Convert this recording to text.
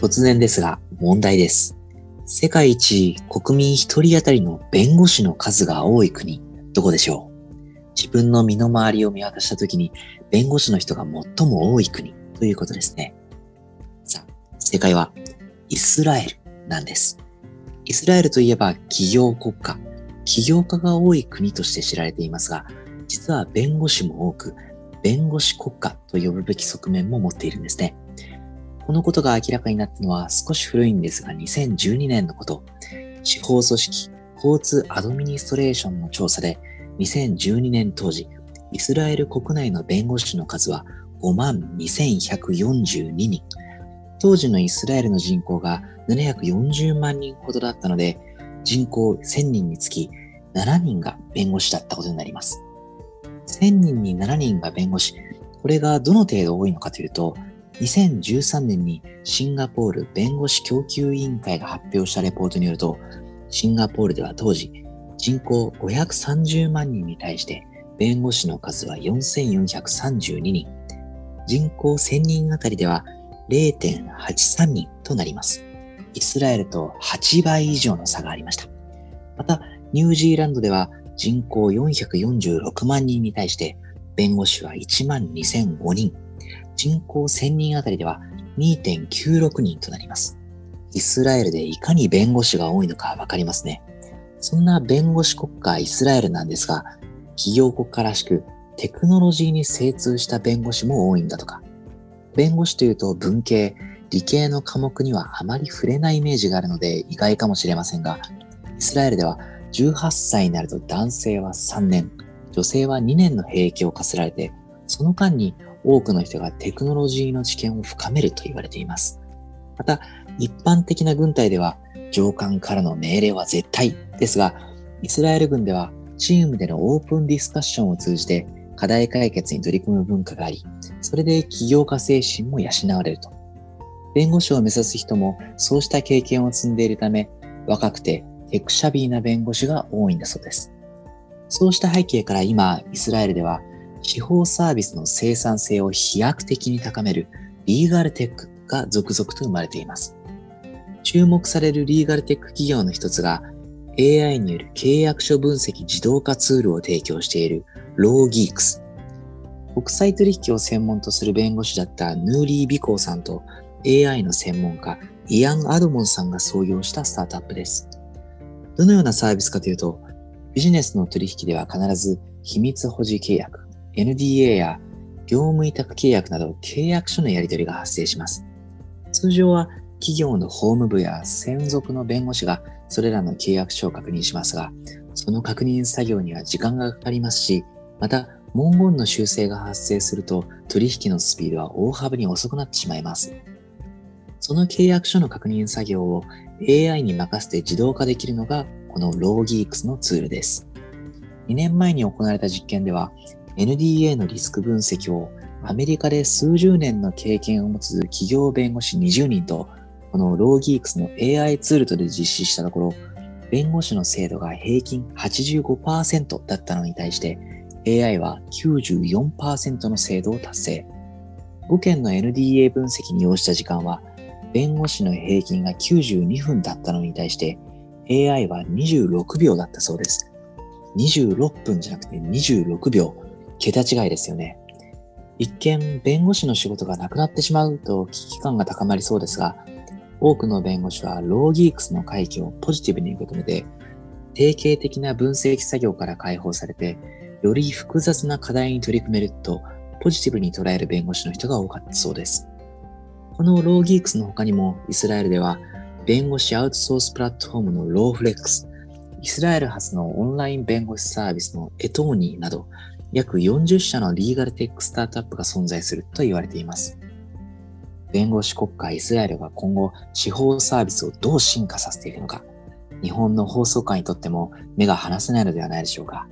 突然ですが問題です。世界一国民一人当たりの弁護士の数が多い国、どこでしょう？自分の身の回りを見渡したときに弁護士の人が最も多い国ということですね。さあ、正解はイスラエルなんです。イスラエルといえば企業国家、起業家が多い国として知られていますが、実は弁護士も多く、弁護士国家と呼ぶべき側面も持っているんですね。このことが明らかになったのは少し古いんですが、2012年のこと、司法組織交通アドミニストレーションの調査で、2012年当時、イスラエル国内の弁護士の数は5万2142人。当時のイスラエルの人口が740万人ほどだったので、人口1000人につき7人が弁護士だったことになります。1000人に7人が弁護士。これがどの程度多いのかというと、2013年にシンガポール弁護士供給委員会が発表したレポートによると、シンガポールでは当時、人口530万人に対して弁護士の数は4432人。人口1000人あたりでは0.83人となります。イスラエルと8倍以上の差がありました。また、ニュージーランドでは人口446万人に対して弁護士は1万2005人。人口1000人あたりでは2.96人となります。イスラエルでいかに弁護士が多いのかわかりますね。そんな弁護士国家イスラエルなんですが、企業国家らしくテクノロジーに精通した弁護士も多いんだとか。弁護士というと文系、理系の科目にはあまり触れないイメージがあるので意外かもしれませんが、イスラエルでは18歳になると男性は3年、女性は2年の兵役を課せられて、その間に多くの人がテクノロジーの知見を深めると言われています。また、一般的な軍隊では上官からの命令は絶対ですが、イスラエル軍ではチームでのオープンディスカッションを通じて課題解決に取り組む文化があり、それで起業家精神も養われると。弁護士を目指す人もそうした経験を積んでいるため、若くてテクシャビーな弁護士が多いんだそうです。そうした背景から今、イスラエルでは司法サービスの生産性を飛躍的に高めるリーガルテックが続々と生まれています。注目されるリーガルテック企業の一つが AI による契約書分析自動化ツールを提供しているローギークス。国際取引を専門とする弁護士だったヌーリー・ビコーさんと AI の専門家イアン・アドモンさんが創業したスタートアップです。どのようなサービスかというと、ビジネスの取引では必ず秘密保持契約、NDA や業務委託契約など契約書のやり取りが発生します。通常は企業の法務部や専属の弁護士がそれらの契約書を確認しますが、その確認作業には時間がかかりますし、また文言の修正が発生すると取引のスピードは大幅に遅くなってしまいます。その契約書の確認作業を AI に任せて自動化できるのがこのローギークスのツールです。2年前に行われた実験では NDA のリスク分析をアメリカで数十年の経験を持つ企業弁護士20人とこのローギークスの AI ツールとで実施したところ、弁護士の精度が平均85%だったのに対して AI は94%の精度を達成。5件の NDA 分析に要した時間は弁護士の平均が92分だったのに対して AI は26秒だったそうです。26分じゃなくて26秒。桁違いですよね。一見、弁護士の仕事がなくなってしまうと危機感が高まりそうですが、多くの弁護士はローギークスの回帰をポジティブに受け止めて、定型的な分析作業から解放されて、より複雑な課題に取り組めると、ポジティブに捉える弁護士の人が多かったそうです。このローギークスの他にも、イスラエルでは、弁護士アウトソースプラットフォームのローフレックス、イスラエル発のオンライン弁護士サービスのエトーニーなど、約40社のリーガルテックスタートアップが存在すると言われています。弁護士国家イスラエルが今後司法サービスをどう進化させているのか、日本の法曹界にとっても目が離せないのではないでしょうか。